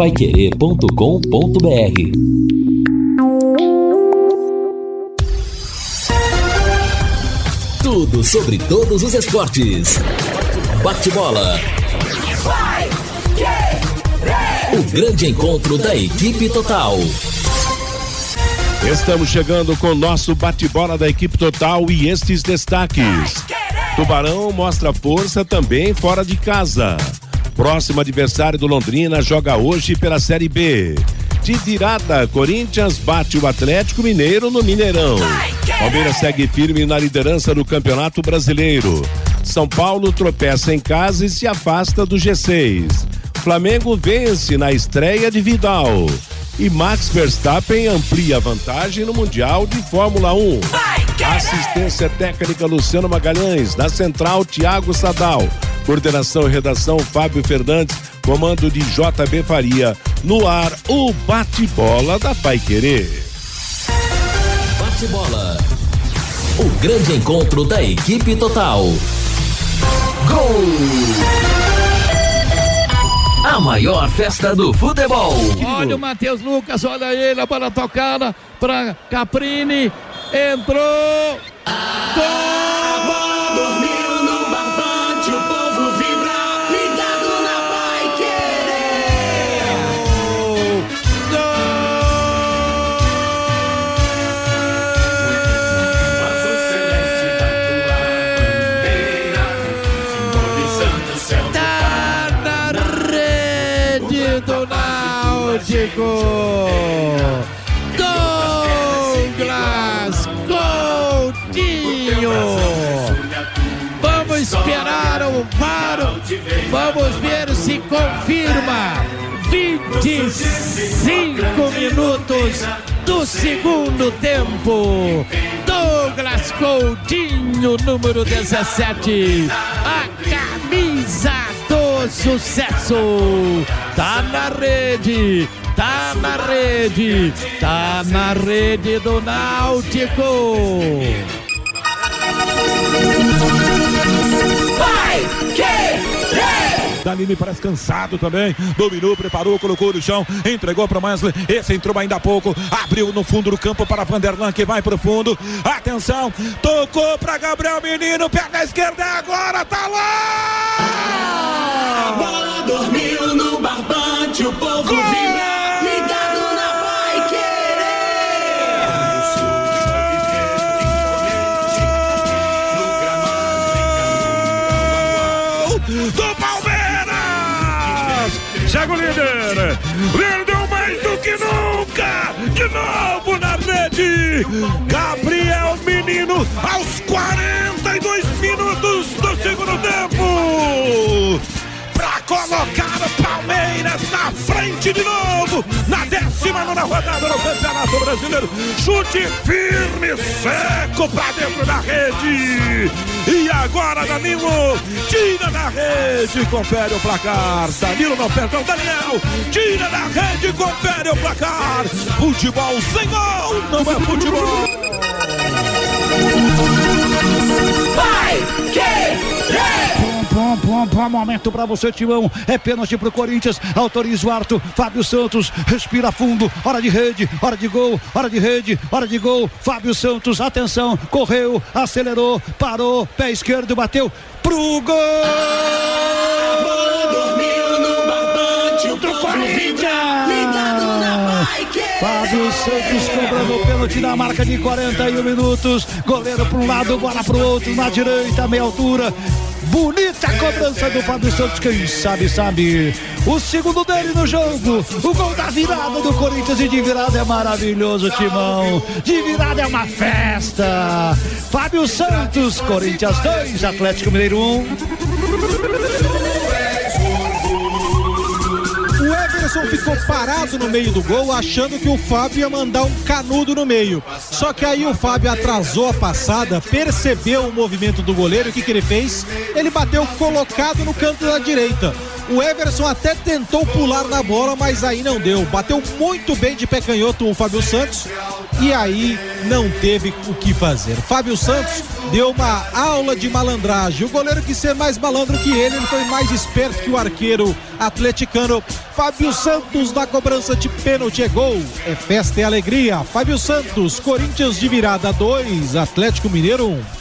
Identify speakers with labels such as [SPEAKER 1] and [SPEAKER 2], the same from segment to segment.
[SPEAKER 1] paiquerê.com.br Tudo sobre todos os esportes. Bate-bola. O grande encontro da equipe total.
[SPEAKER 2] Estamos chegando com o nosso bate-bola da equipe total e estes destaques. Tubarão mostra força também fora de casa. Próximo adversário do Londrina joga hoje pela Série B. De virada, Corinthians bate o Atlético Mineiro no Mineirão. Palmeiras segue firme na liderança do Campeonato Brasileiro. São Paulo tropeça em casa e se afasta do G6. Flamengo vence na estreia de Vidal. E Max Verstappen amplia a vantagem no Mundial de Fórmula 1. Assistência técnica Luciano Magalhães, na central Tiago Sadal. Coordenação e redação Fábio Fernandes, comando de JB Faria. No ar, o bate-bola da Pai Querer.
[SPEAKER 1] Bate-bola. O grande encontro da equipe total. Gol! A maior festa do futebol.
[SPEAKER 3] Olha o Matheus Lucas, olha ele, a bola tocada para Caprini. Entrou. Gol! Náutico. Douglas Coutinho. Vamos esperar o VAR. Vamos ver se confirma. 25 minutos do segundo tempo. Douglas Coutinho, número 17. A camisa do sucesso. Tá na rede. Tá na rede. Tá na rede do Náutico.
[SPEAKER 4] Vai querer!
[SPEAKER 5] Danilo parece cansado também. Dominou, preparou, colocou no chão, entregou para Wesley. Esse entrou ainda há pouco. Abriu no fundo do campo para Vanderlan, que vai pro fundo. Atenção, tocou para Gabriel Menino, perna esquerda agora, tá lá!
[SPEAKER 4] A bola dormiu no barbante, o povo vibra,
[SPEAKER 5] Novo na rede! Gabriel Menino aos 19 rodada do Campeonato Brasileiro! Chute firme, seco pra dentro da rede! E agora Danilo tira da rede, confere o placar. Danilo não, perdão, Daniel tira da rede, confere o placar. Futebol sem gol, não é futebol.
[SPEAKER 4] Vai querer!
[SPEAKER 6] Pom, pom, momento pra você, Timão. É pênalti pro Corinthians. Autoriza o Arthur. Fábio Santos respira fundo. Hora de rede, hora de gol, hora de rede, hora de gol. Fábio Santos, atenção. Correu, acelerou, parou. Pé esquerdo, bateu pro gol.
[SPEAKER 4] Bola dormiu no o
[SPEAKER 6] Corinthians. Fábio Santos cobrando o pênalti na marca de 41 minutos. Goleiro para um lado, bola para o outro, na direita, meia altura. Bonita cobrança do Fábio Santos, quem sabe, sabe. O segundo dele no jogo, o gol da virada do Corinthians e de virada é maravilhoso, Timão. De virada é uma festa. Fábio Santos, Corinthians 2, Atlético Mineiro 1.
[SPEAKER 7] O Everson ficou parado no meio do gol, achando que o Fábio ia mandar um canudo no meio. Só que aí o Fábio atrasou a passada, percebeu o movimento do goleiro, o que, que ele fez? Ele bateu colocado no canto da direita. O Everson até tentou pular na bola, mas aí não deu. Bateu muito bem de pé canhoto o Fábio Santos e aí não teve o que fazer. Fábio Santos deu uma aula de malandragem. O goleiro quis ser mais malandro que ele, ele foi mais esperto que o arqueiro atleticano. Fábio Santos na cobrança de pênalti é gol. É festa e alegria. Fábio Santos, Corinthians de virada 2, Atlético Mineiro 1. Um.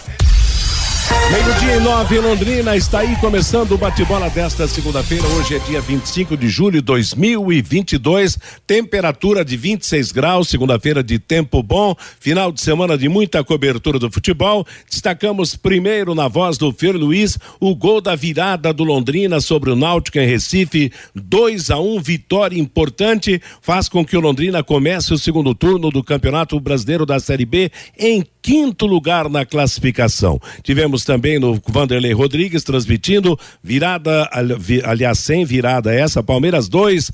[SPEAKER 2] Meio-dia em nove Londrina, está aí começando o bate-bola desta segunda-feira. Hoje é dia 25 de julho de 2022, temperatura de 26 graus, segunda-feira de tempo bom, final de semana de muita cobertura do futebol. Destacamos primeiro na voz do Fer Luiz o gol da virada do Londrina sobre o Náutico em Recife, 2 a 1 um, vitória importante, faz com que o Londrina comece o segundo turno do Campeonato Brasileiro da Série B em quinto lugar na classificação. Tivemos também no Vanderlei Rodrigues transmitindo virada, aliás, sem virada essa, Palmeiras 2,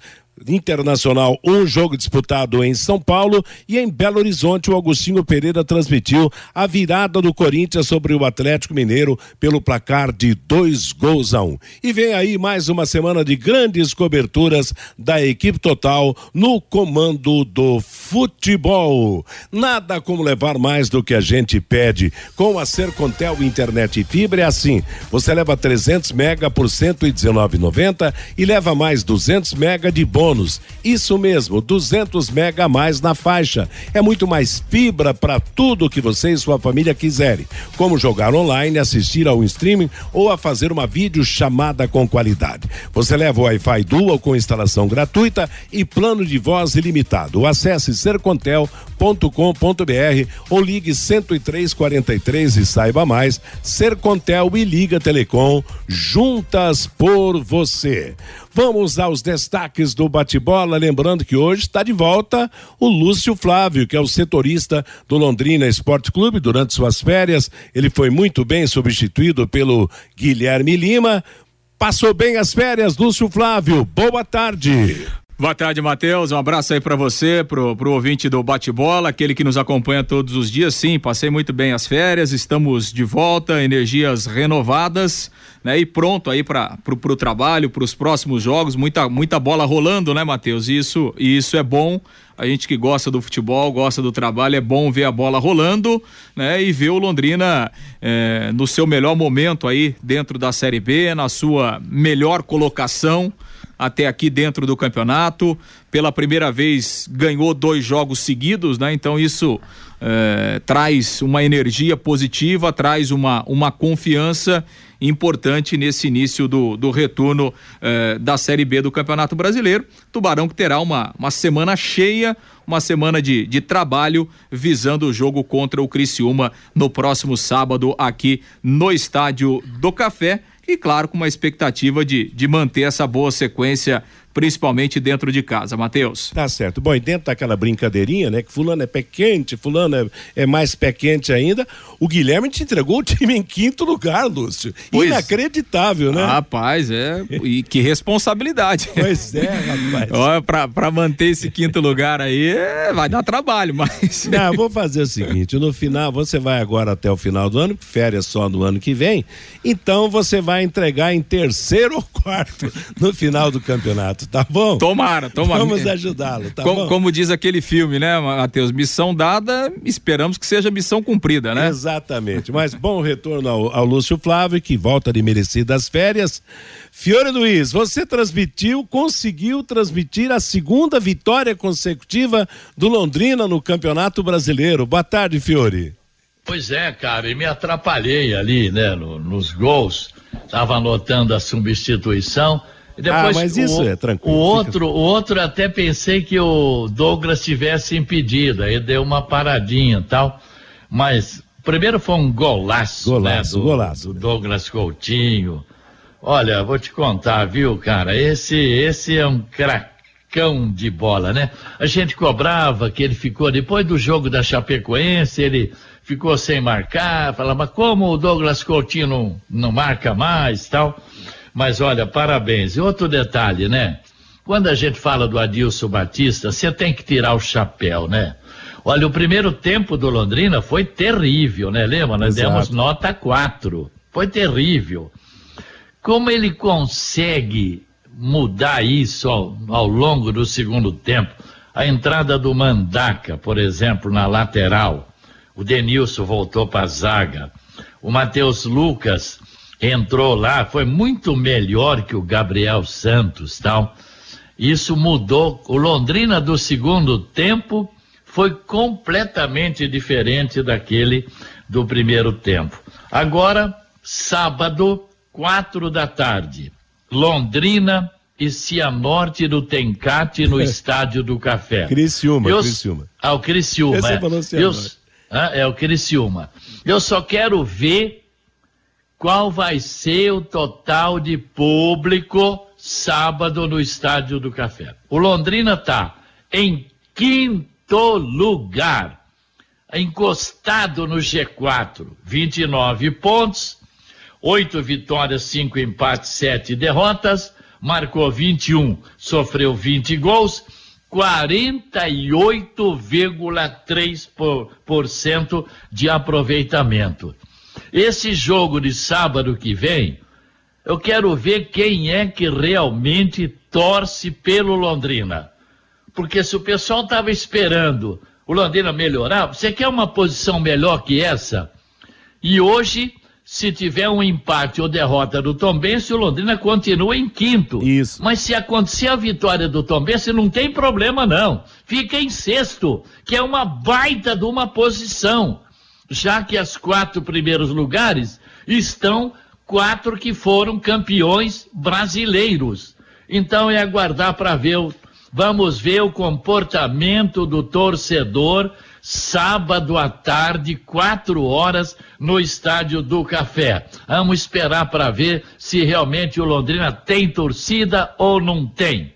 [SPEAKER 2] Internacional, um jogo disputado em São Paulo e em Belo Horizonte o Agostinho Pereira transmitiu a virada do Corinthians sobre o Atlético Mineiro pelo placar de dois gols a um. E vem aí mais uma semana de grandes coberturas da equipe total no comando do futebol. Nada como levar mais do que a gente pede. Com a Sercontel Internet e Fibra é assim, você leva 300 mega por 119,90 e leva mais 200 mega de bom bônus. Isso mesmo, 200 mega a mais na faixa. É muito mais fibra para tudo que você e sua família quiserem, como jogar online, assistir ao streaming ou a fazer uma videochamada com qualidade. Você leva o Wi-Fi Dual com instalação gratuita e plano de voz ilimitado. Acesse sercontel.com.br ou ligue 10343 e saiba mais. Sercontel e Liga Telecom juntas por você. Vamos aos destaques do bate-bola, lembrando que hoje está de volta o Lúcio Flávio, que é o setorista do Londrina Esporte Clube durante suas férias. Ele foi muito bem substituído pelo Guilherme Lima. Passou bem as férias, Lúcio Flávio. Boa tarde.
[SPEAKER 8] Boa tarde, Matheus. Um abraço aí para você, pro, pro ouvinte do Bate-Bola, aquele que nos acompanha todos os dias. Sim, passei muito bem as férias, estamos de volta, energias renovadas, né? E pronto aí para pro, pro trabalho, para os próximos jogos, muita muita bola rolando, né, Matheus? Isso isso é bom. A gente que gosta do futebol, gosta do trabalho, é bom ver a bola rolando, né? E ver o Londrina eh, no seu melhor momento aí dentro da Série B, na sua melhor colocação até aqui dentro do campeonato. Pela primeira vez ganhou dois jogos seguidos, né? Então isso é, traz uma energia positiva, traz uma, uma confiança importante nesse início do, do retorno é, da Série B do Campeonato Brasileiro. Tubarão que terá uma, uma semana cheia, uma semana de, de trabalho visando o jogo contra o Criciúma no próximo sábado aqui no Estádio do Café e, claro, com uma expectativa de, de manter essa boa sequência principalmente dentro de casa, Matheus.
[SPEAKER 2] Tá certo. Bom, e dentro daquela brincadeirinha, né, que fulano é pé quente, fulano é, é mais pé quente ainda, o Guilherme te entregou o time em quinto lugar, Lúcio. Pois, Inacreditável, né?
[SPEAKER 8] Rapaz, é, e que responsabilidade.
[SPEAKER 2] Pois é, rapaz.
[SPEAKER 8] Olha, pra, pra manter esse quinto lugar aí, é, vai dar trabalho, mas...
[SPEAKER 2] Não, vou fazer o seguinte, no final, você vai agora até o final do ano, férias só no ano que vem, então você vai entregar em terceiro ou quarto no final do campeonato tá bom?
[SPEAKER 8] Tomara, tomara.
[SPEAKER 2] Vamos ajudá-lo, tá
[SPEAKER 8] como,
[SPEAKER 2] bom?
[SPEAKER 8] Como diz aquele filme, né, Matheus? Missão dada, esperamos que seja missão cumprida, né?
[SPEAKER 2] Exatamente. Mas bom retorno ao, ao Lúcio Flávio, que volta de merecidas férias. Fiore Luiz, você transmitiu, conseguiu transmitir a segunda vitória consecutiva do Londrina no Campeonato Brasileiro. Boa tarde, Fiore.
[SPEAKER 9] Pois é, cara, e me atrapalhei ali, né, no, nos gols. Tava anotando a substituição
[SPEAKER 2] depois, ah, mas isso o, é tranquilo.
[SPEAKER 9] O outro, o outro até pensei que o Douglas tivesse impedido, aí deu uma paradinha e tal. Mas primeiro foi um golaço,
[SPEAKER 2] golaço,
[SPEAKER 9] né, do,
[SPEAKER 2] golaço.
[SPEAKER 9] do Douglas Coutinho. Olha, vou te contar, viu, cara? Esse, esse é um cracão de bola, né? A gente cobrava que ele ficou depois do jogo da Chapecoense, ele ficou sem marcar, falava, mas como o Douglas Coutinho não, não marca mais, tal? Mas olha, parabéns. E outro detalhe, né? Quando a gente fala do Adilson Batista, você tem que tirar o chapéu, né? Olha, o primeiro tempo do Londrina foi terrível, né? Lembra? Nós Exato. demos nota 4. Foi terrível. Como ele consegue mudar isso ao, ao longo do segundo tempo. A entrada do Mandaca, por exemplo, na lateral. O Denilson voltou para a zaga. O Matheus Lucas entrou lá, foi muito melhor que o Gabriel Santos, tal. Isso mudou. O Londrina do segundo tempo foi completamente diferente daquele do primeiro tempo. Agora, sábado, quatro da tarde, Londrina e Cianorte do Tencate no Estádio do Café.
[SPEAKER 2] Criciúma,
[SPEAKER 9] Eu-
[SPEAKER 2] Criciúma.
[SPEAKER 9] Ah, o Criciúma.
[SPEAKER 2] Você
[SPEAKER 9] é.
[SPEAKER 2] falou
[SPEAKER 9] Eu-. Ah, é o Criciúma. Eu só quero ver qual vai ser o total de público sábado no Estádio do Café. O Londrina está em quinto lugar, encostado no G4, 29 pontos, oito vitórias, cinco empates, sete derrotas, marcou 21, sofreu 20 gols, 48,3% por, por cento de aproveitamento. Esse jogo de sábado que vem, eu quero ver quem é que realmente torce pelo Londrina. Porque se o pessoal estava esperando o Londrina melhorar, você quer uma posição melhor que essa? E hoje, se tiver um empate ou derrota do Tombense, o Londrina continua em quinto.
[SPEAKER 2] Isso.
[SPEAKER 9] Mas se acontecer a vitória do Tombense, não tem problema não. Fica em sexto, que é uma baita de uma posição. Já que as quatro primeiros lugares estão quatro que foram campeões brasileiros. Então é aguardar para ver Vamos ver o comportamento do torcedor sábado à tarde, quatro horas, no Estádio do Café. Vamos esperar para ver se realmente o Londrina tem torcida ou não tem.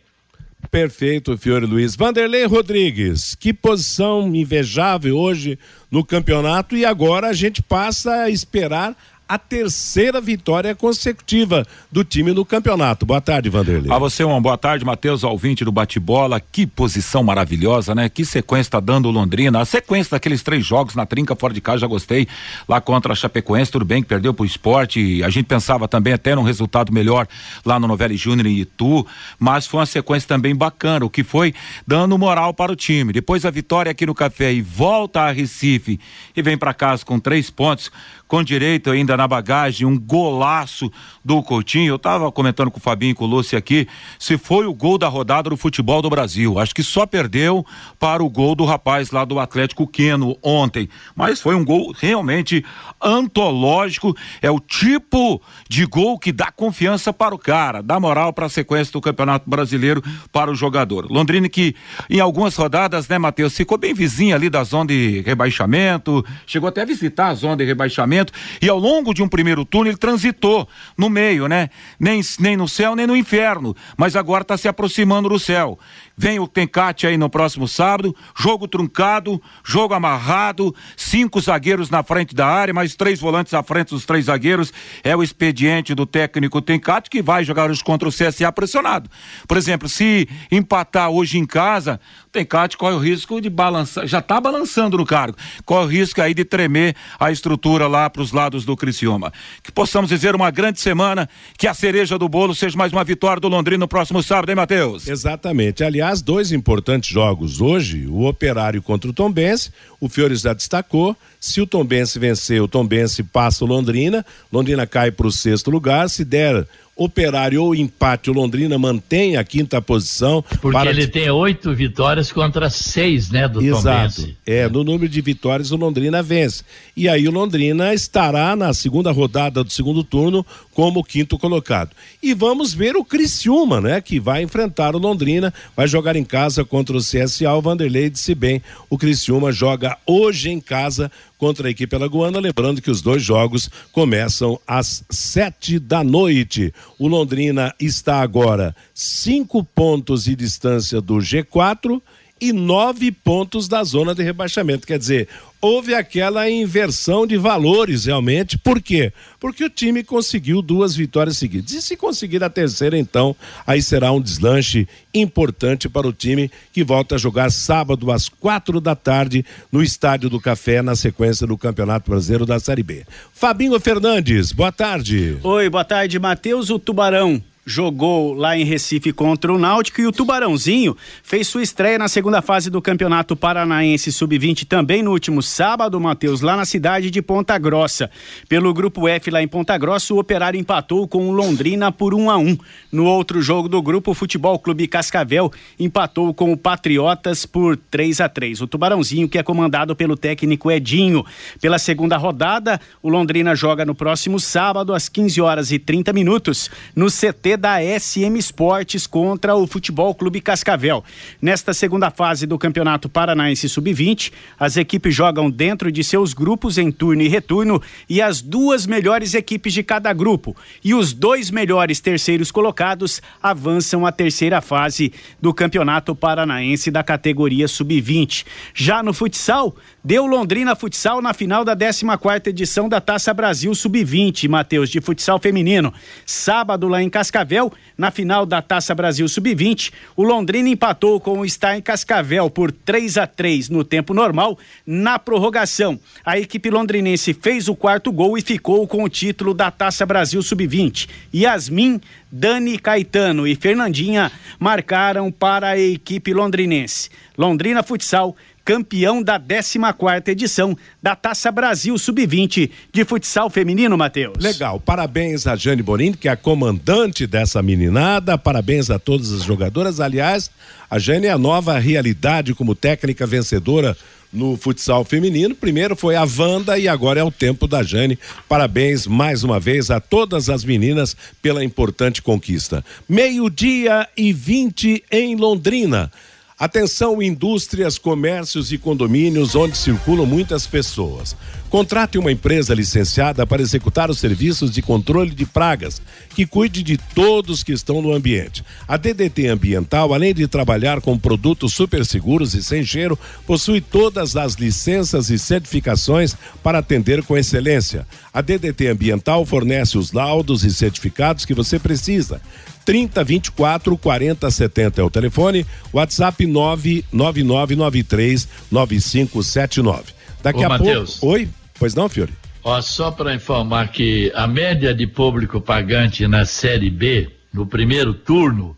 [SPEAKER 2] Perfeito, Fiore Luiz. Vanderlei Rodrigues, que posição invejável hoje no campeonato e agora a gente passa a esperar a terceira vitória consecutiva do time no campeonato. Boa tarde, Vanderlei.
[SPEAKER 10] A você uma boa tarde, Matheus, 20 do bate-bola. Que posição maravilhosa, né? Que sequência tá dando o Londrina. A sequência daqueles três jogos na trinca fora de casa, já gostei. Lá contra a Chapecoense, tudo bem que perdeu pro esporte. A gente pensava também até num resultado melhor lá no Novelli Júnior em Itu. Mas foi uma sequência também bacana, o que foi dando moral para o time. Depois a vitória aqui no Café e volta a Recife e vem para casa com três pontos com direito ainda na bagagem, um golaço do Coutinho. Eu estava comentando com o Fabinho e com o Lúcio aqui, se foi o gol da rodada do futebol do Brasil. Acho que só perdeu para o gol do rapaz lá do Atlético Queno ontem. Mas foi um gol realmente antológico. É o tipo de gol que dá confiança para o cara, dá moral para a sequência do Campeonato Brasileiro para o jogador. Londrina que em algumas rodadas, né, Matheus, ficou bem vizinho ali da zona de rebaixamento, chegou até a visitar a zona de rebaixamento e ao longo de um primeiro turno ele transitou no meio, né? Nem, nem no céu, nem no inferno, mas agora está se aproximando do céu. Vem o Tencate aí no próximo sábado, jogo truncado, jogo amarrado, cinco zagueiros na frente da área, mais três volantes à frente dos três zagueiros. É o expediente do técnico Tencate que vai jogar hoje contra o CSA pressionado. Por exemplo, se empatar hoje em casa, o Tencate corre o risco de balançar, já está balançando no cargo, corre o risco aí de tremer a estrutura lá para os lados do Criciúma. Que possamos dizer uma grande semana, que a cereja do bolo seja mais uma vitória do Londrina no próximo sábado, hein, Matheus?
[SPEAKER 2] Exatamente. Aliás, dois importantes jogos hoje, o Operário contra o Tombense, o Fiore já destacou, se o Tombense vencer, o Tombense passa o Londrina, Londrina cai para o sexto lugar, se der Operário ou empate, o Londrina mantém a quinta posição.
[SPEAKER 9] Porque
[SPEAKER 2] para
[SPEAKER 9] ele tem oito vitórias contra seis, né, do
[SPEAKER 2] Exato.
[SPEAKER 9] Tombense.
[SPEAKER 2] É, no número de vitórias o Londrina vence. E aí o Londrina estará na segunda rodada do segundo turno como quinto colocado. E vamos ver o Criciúma, né, que vai enfrentar o Londrina, vai jogar em casa contra o CSA. O Vanderlei disse bem, o Criciúma joga hoje em casa contra a equipe alagoana, lembrando que os dois jogos começam às sete da noite. O Londrina está agora cinco pontos de distância do G4 e nove pontos da zona de rebaixamento. Quer dizer, houve aquela inversão de valores realmente. Por quê? Porque o time conseguiu duas vitórias seguidas. E se conseguir a terceira, então, aí será um deslanche importante para o time que volta a jogar sábado às quatro da tarde no Estádio do Café, na sequência do Campeonato Brasileiro da Série B. Fabinho Fernandes, boa tarde.
[SPEAKER 11] Oi, boa tarde, Matheus. O Tubarão jogou lá em Recife contra o Náutico e o Tubarãozinho fez sua estreia na segunda fase do Campeonato Paranaense Sub-20 também no último sábado, Matheus, lá na cidade de Ponta Grossa. Pelo grupo F lá em Ponta Grossa, o Operário empatou com o Londrina por 1 a 1. No outro jogo do grupo, o Futebol Clube Cascavel empatou com o Patriotas por 3 a 3. O Tubarãozinho, que é comandado pelo técnico Edinho. Pela segunda rodada, o Londrina joga no próximo sábado às 15 horas e 30 minutos no CT da SM Esportes contra o Futebol Clube Cascavel. Nesta segunda fase do Campeonato Paranaense Sub-20, as equipes jogam dentro de seus grupos em turno e retorno e as duas melhores equipes de cada grupo e os dois melhores terceiros colocados avançam à terceira fase do Campeonato Paranaense da categoria Sub-20. Já no futsal, deu Londrina Futsal na final da 14ª edição da Taça Brasil Sub-20, Matheus, de futsal feminino. Sábado lá em Cascavel Cascavel. Na final da Taça Brasil Sub-20, o Londrina empatou com o Está em Cascavel por 3 a 3 no tempo normal. Na prorrogação, a equipe londrinense fez o quarto gol e ficou com o título da Taça Brasil Sub-20. Yasmin, Dani Caetano e Fernandinha marcaram para a equipe londrinense. Londrina Futsal campeão da 14 edição da Taça Brasil Sub-20 de futsal feminino, Matheus.
[SPEAKER 2] Legal, parabéns a Jane Borini, que é a comandante dessa meninada, parabéns a todas as jogadoras. Aliás, a Jane é a nova realidade como técnica vencedora no futsal feminino. Primeiro foi a Wanda e agora é o tempo da Jane. Parabéns mais uma vez a todas as meninas pela importante conquista. Meio-dia e 20 em Londrina. Atenção, indústrias, comércios e condomínios onde circulam muitas pessoas. Contrate uma empresa licenciada para executar os serviços de controle de pragas, que cuide de todos que estão no ambiente. A DDT Ambiental, além de trabalhar com produtos super seguros e sem cheiro, possui todas as licenças e certificações para atender com excelência. A DDT Ambiental fornece os laudos e certificados que você precisa. 30 24 40 70 é o telefone, WhatsApp 99993 9579. Daqui
[SPEAKER 9] Ô,
[SPEAKER 2] a
[SPEAKER 9] Mateus.
[SPEAKER 2] pouco. Oi? Pois não, Fiore?
[SPEAKER 9] Ó, só para informar que a média de público pagante na Série B, no primeiro turno,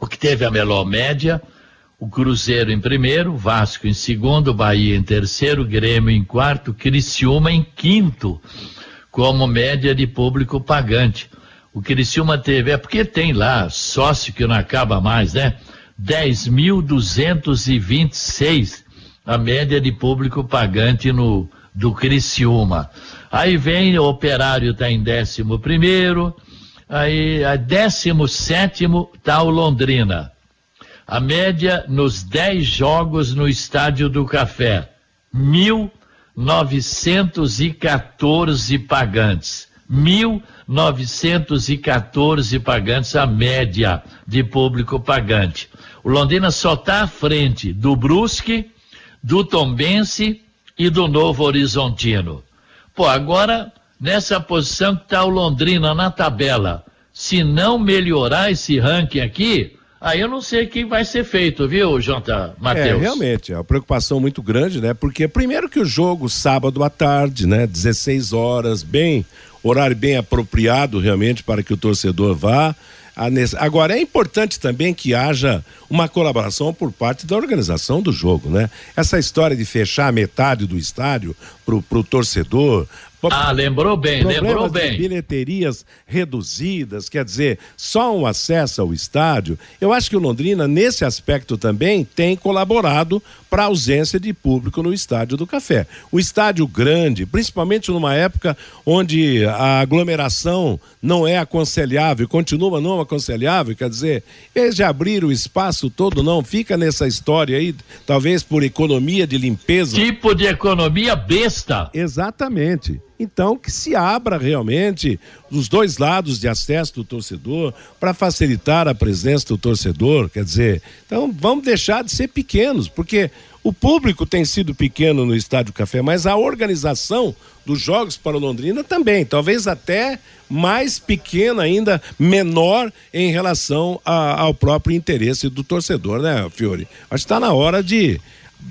[SPEAKER 9] o que teve a melhor média, o Cruzeiro em primeiro, Vasco em segundo, Bahia em terceiro, Grêmio em quarto, Criciúma em quinto, como média de público pagante. O Criciúma teve, é porque tem lá sócio que não acaba mais, né? 10.226 a média de público pagante no do Criciúma. Aí vem o Operário está em décimo primeiro, aí a décimo sétimo está o Londrina. A média nos 10 jogos no Estádio do Café, 1.914 pagantes. 1.914 pagantes a média de público pagante. O Londrina só está à frente do Brusque, do Tombense e do Novo Horizontino. Pô, agora, nessa posição que está o Londrina na tabela, se não melhorar esse ranking aqui, aí eu não sei o que vai ser feito, viu, Jota
[SPEAKER 2] É,
[SPEAKER 9] Matheus?
[SPEAKER 2] realmente, é uma preocupação muito grande, né? Porque primeiro que o jogo sábado à tarde, né? 16 horas, bem, horário bem apropriado realmente para que o torcedor vá. Agora, é importante também que haja uma colaboração por parte da organização do jogo, né? Essa história de fechar metade do estádio pro, pro torcedor.
[SPEAKER 9] Ah, lembrou bem, lembrou
[SPEAKER 2] de
[SPEAKER 9] bem.
[SPEAKER 2] bilheterias reduzidas, quer dizer, só um acesso ao estádio. Eu acho que o Londrina, nesse aspecto também, tem colaborado para a ausência de público no estádio do Café. O estádio grande, principalmente numa época onde a aglomeração não é aconselhável, continua não aconselhável, quer dizer, eles já abriram o espaço todo, não, fica nessa história aí, talvez por economia de limpeza.
[SPEAKER 9] Tipo de economia besta.
[SPEAKER 2] Exatamente. Então, que se abra realmente os dois lados de acesso do torcedor para facilitar a presença do torcedor. Quer dizer, então vamos deixar de ser pequenos, porque o público tem sido pequeno no Estádio Café, mas a organização dos jogos para o Londrina também, talvez até mais pequena ainda, menor em relação a- ao próprio interesse do torcedor, né, Fiore? Acho que está na hora de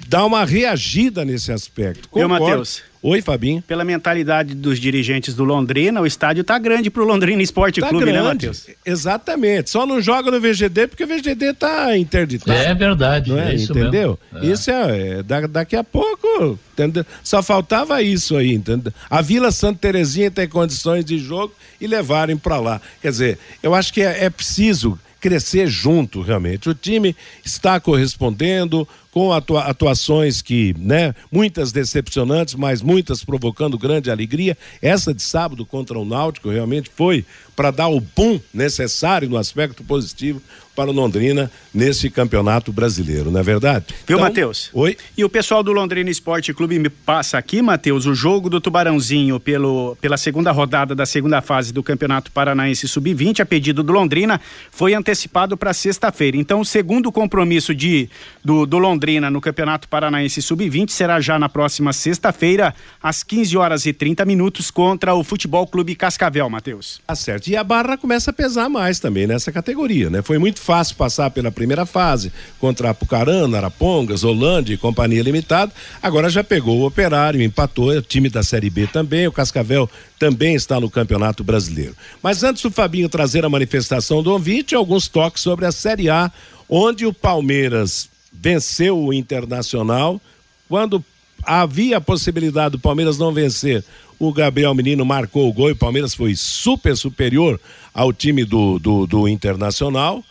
[SPEAKER 2] dar uma reagida nesse aspecto. Concordo.
[SPEAKER 11] Matheus?
[SPEAKER 2] Oi, Fabinho.
[SPEAKER 11] Pela mentalidade dos dirigentes do Londrina, o estádio tá grande pro Londrina Esporte
[SPEAKER 2] Tá
[SPEAKER 11] Clube, né,
[SPEAKER 2] grande.
[SPEAKER 11] Matheus?
[SPEAKER 2] Exatamente. Só não joga no VGD porque o VGD tá interditado.
[SPEAKER 9] É verdade,
[SPEAKER 2] Não é?
[SPEAKER 9] é isso
[SPEAKER 2] entendeu?
[SPEAKER 9] mesmo. É.
[SPEAKER 2] Isso é, é, da- daqui a pouco, entendeu? Só faltava isso aí, entendeu? A Vila Santa Terezinha tem condições de jogo e levarem para lá. Quer dizer, eu acho que é, é preciso crescer junto, realmente. O time está correspondendo com atua- atuações que, né, muitas decepcionantes, mas muitas provocando grande alegria. Essa de sábado contra o Náutico realmente foi para dar o pum necessário no aspecto positivo para o Londrina nesse campeonato brasileiro, não é verdade?
[SPEAKER 11] Viu,
[SPEAKER 2] Então,
[SPEAKER 11] Matheus?
[SPEAKER 2] Oi.
[SPEAKER 11] E o pessoal do Londrina Esporte Clube me passa aqui, Matheus, o jogo do Tubarãozinho pelo, pela segunda rodada da segunda fase do Campeonato Paranaense Sub-20, a pedido do Londrina, foi antecipado para sexta-feira. Então, o segundo compromisso de, do, do Londrina no Campeonato Paranaense Sub-20 será já na próxima sexta-feira, às 15 horas e 30 minutos, contra o Futebol Clube Cascavel, Matheus.
[SPEAKER 2] Tá certo. E a barra começa a pesar mais também nessa categoria, né? Foi muito fácil passar pela primeira fase contra Apucarana, Arapongas, Holândia e Companhia Limitada. Agora já pegou o Operário, empatou, é time da Série B também, o Cascavel também está no Campeonato Brasileiro. Mas antes do Fabinho trazer a manifestação do ouvinte, alguns toques sobre a Série A, onde o Palmeiras venceu o Internacional quando havia a possibilidade do Palmeiras não vencer, o Gabriel Menino marcou o gol e o Palmeiras foi super superior ao time do, do, do Internacional.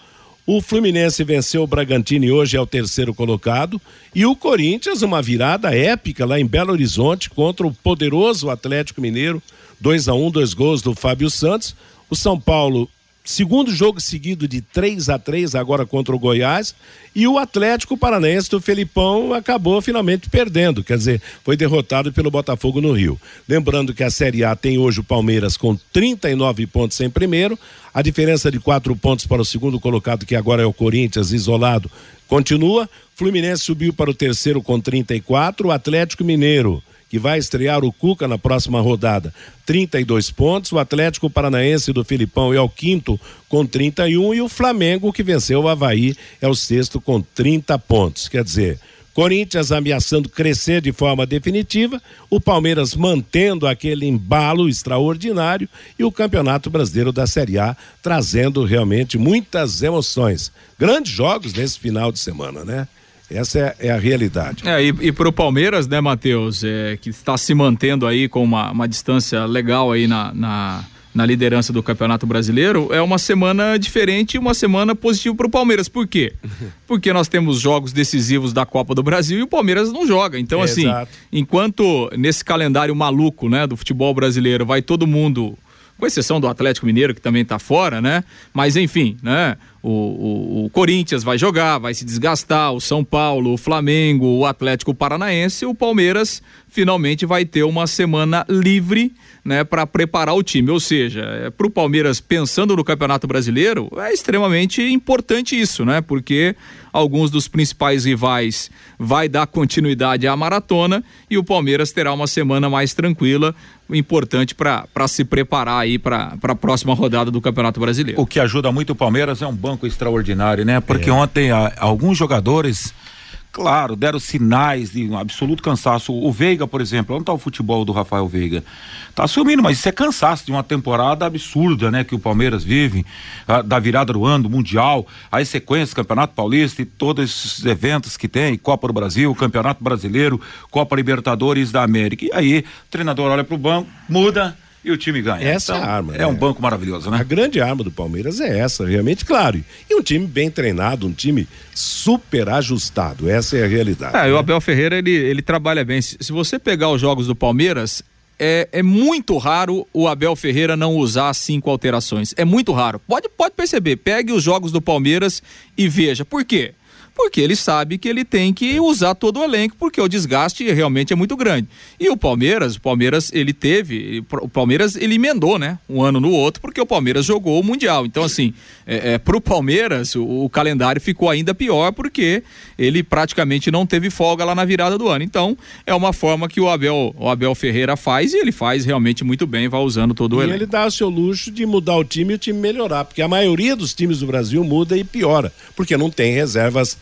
[SPEAKER 2] O Fluminense venceu o Bragantino e hoje é o terceiro colocado. E o Corinthians, uma virada épica lá em Belo Horizonte contra o poderoso Atlético Mineiro. 2 a 1 dois gols do Fábio Santos. O São Paulo Segundo jogo seguido de 3 a 3 agora contra o Goiás. E o Atlético Paranaense do Felipão acabou finalmente perdendo, quer dizer, foi derrotado pelo Botafogo no Rio. Lembrando que a Série A tem hoje o Palmeiras com 39 pontos em primeiro, a diferença de quatro pontos para o segundo colocado, que agora é o Corinthians, isolado, continua. Fluminense subiu para o terceiro com 34, o Atlético Mineiro que vai estrear o Cuca na próxima rodada, 32 pontos. O Atlético Paranaense do Filipão é o quinto com 31 e o Flamengo, que venceu o Havaí, é o sexto com 30 pontos. Quer dizer, Corinthians ameaçando crescer de forma definitiva, o Palmeiras mantendo aquele embalo extraordinário e o Campeonato Brasileiro da Série A trazendo realmente muitas emoções. Grandes jogos nesse final de semana, né? Essa é, é a realidade.
[SPEAKER 8] É, e, e pro Palmeiras, né, Matheus, é, que está se mantendo aí com uma, uma distância legal aí na, na, na liderança do Campeonato Brasileiro, é uma semana diferente e uma semana positiva pro Palmeiras. Por quê? Porque nós temos jogos decisivos da Copa do Brasil e o Palmeiras não joga. Então, assim,
[SPEAKER 2] exato.
[SPEAKER 8] enquanto nesse calendário maluco, né, do futebol brasileiro, vai todo mundo com exceção do Atlético Mineiro, que também está fora, né? Mas enfim, né? O, o, o, Corinthians vai jogar, vai se desgastar, o São Paulo, o Flamengo, o Atlético Paranaense, o Palmeiras finalmente vai ter uma semana livre, né, para preparar o time. Ou seja, é, para o Palmeiras pensando no Campeonato Brasileiro é extremamente importante isso, né? Porque alguns dos principais rivais vai dar continuidade à maratona e o Palmeiras terá uma semana mais tranquila, importante para se preparar aí para a próxima rodada do Campeonato Brasileiro.
[SPEAKER 10] O que ajuda muito o Palmeiras é um banco extraordinário, né? Porque é. ontem a, alguns jogadores, claro, deram sinais de um absoluto cansaço. O Veiga, por exemplo, onde está o futebol do Rafael Veiga? Tá sumindo, mas isso é cansaço de uma temporada absurda, né? Que o Palmeiras vive, da virada do ano, do Mundial, aí sequência, Campeonato Paulista e todos esses eventos que tem, Copa do Brasil, Campeonato Brasileiro, Copa Libertadores da América. E aí, o treinador olha pro banco, muda e o time ganha.
[SPEAKER 2] Essa
[SPEAKER 10] então,
[SPEAKER 2] é a arma.
[SPEAKER 10] É né? um banco maravilhoso, né?
[SPEAKER 2] A grande arma do Palmeiras é essa, realmente, claro. E um time bem treinado, um time super ajustado. Essa é a realidade.
[SPEAKER 8] É,
[SPEAKER 2] né?
[SPEAKER 8] o Abel Ferreira, ele, ele trabalha bem. Se, se você pegar os jogos do Palmeiras, é, é, muito raro o Abel Ferreira não usar cinco alterações. É muito raro. Pode, pode perceber. Pegue os jogos do Palmeiras e veja. Por quê? Porque ele sabe que ele tem que usar todo o elenco, porque o desgaste realmente é muito grande. E o Palmeiras, o Palmeiras, ele teve, o Palmeiras ele emendou, né? Um ano no outro, porque o Palmeiras jogou o Mundial. Então, assim, é, é, pro Palmeiras, o, o calendário ficou ainda pior, porque ele praticamente não teve folga lá na virada do ano. Então, é uma forma que o Abel, o Abel Ferreira faz e ele faz realmente muito bem, vai usando todo o
[SPEAKER 2] e
[SPEAKER 8] elenco.
[SPEAKER 2] ele dá o seu luxo de mudar o time e o time melhorar, porque a maioria dos times do Brasil muda e piora, porque não tem reservas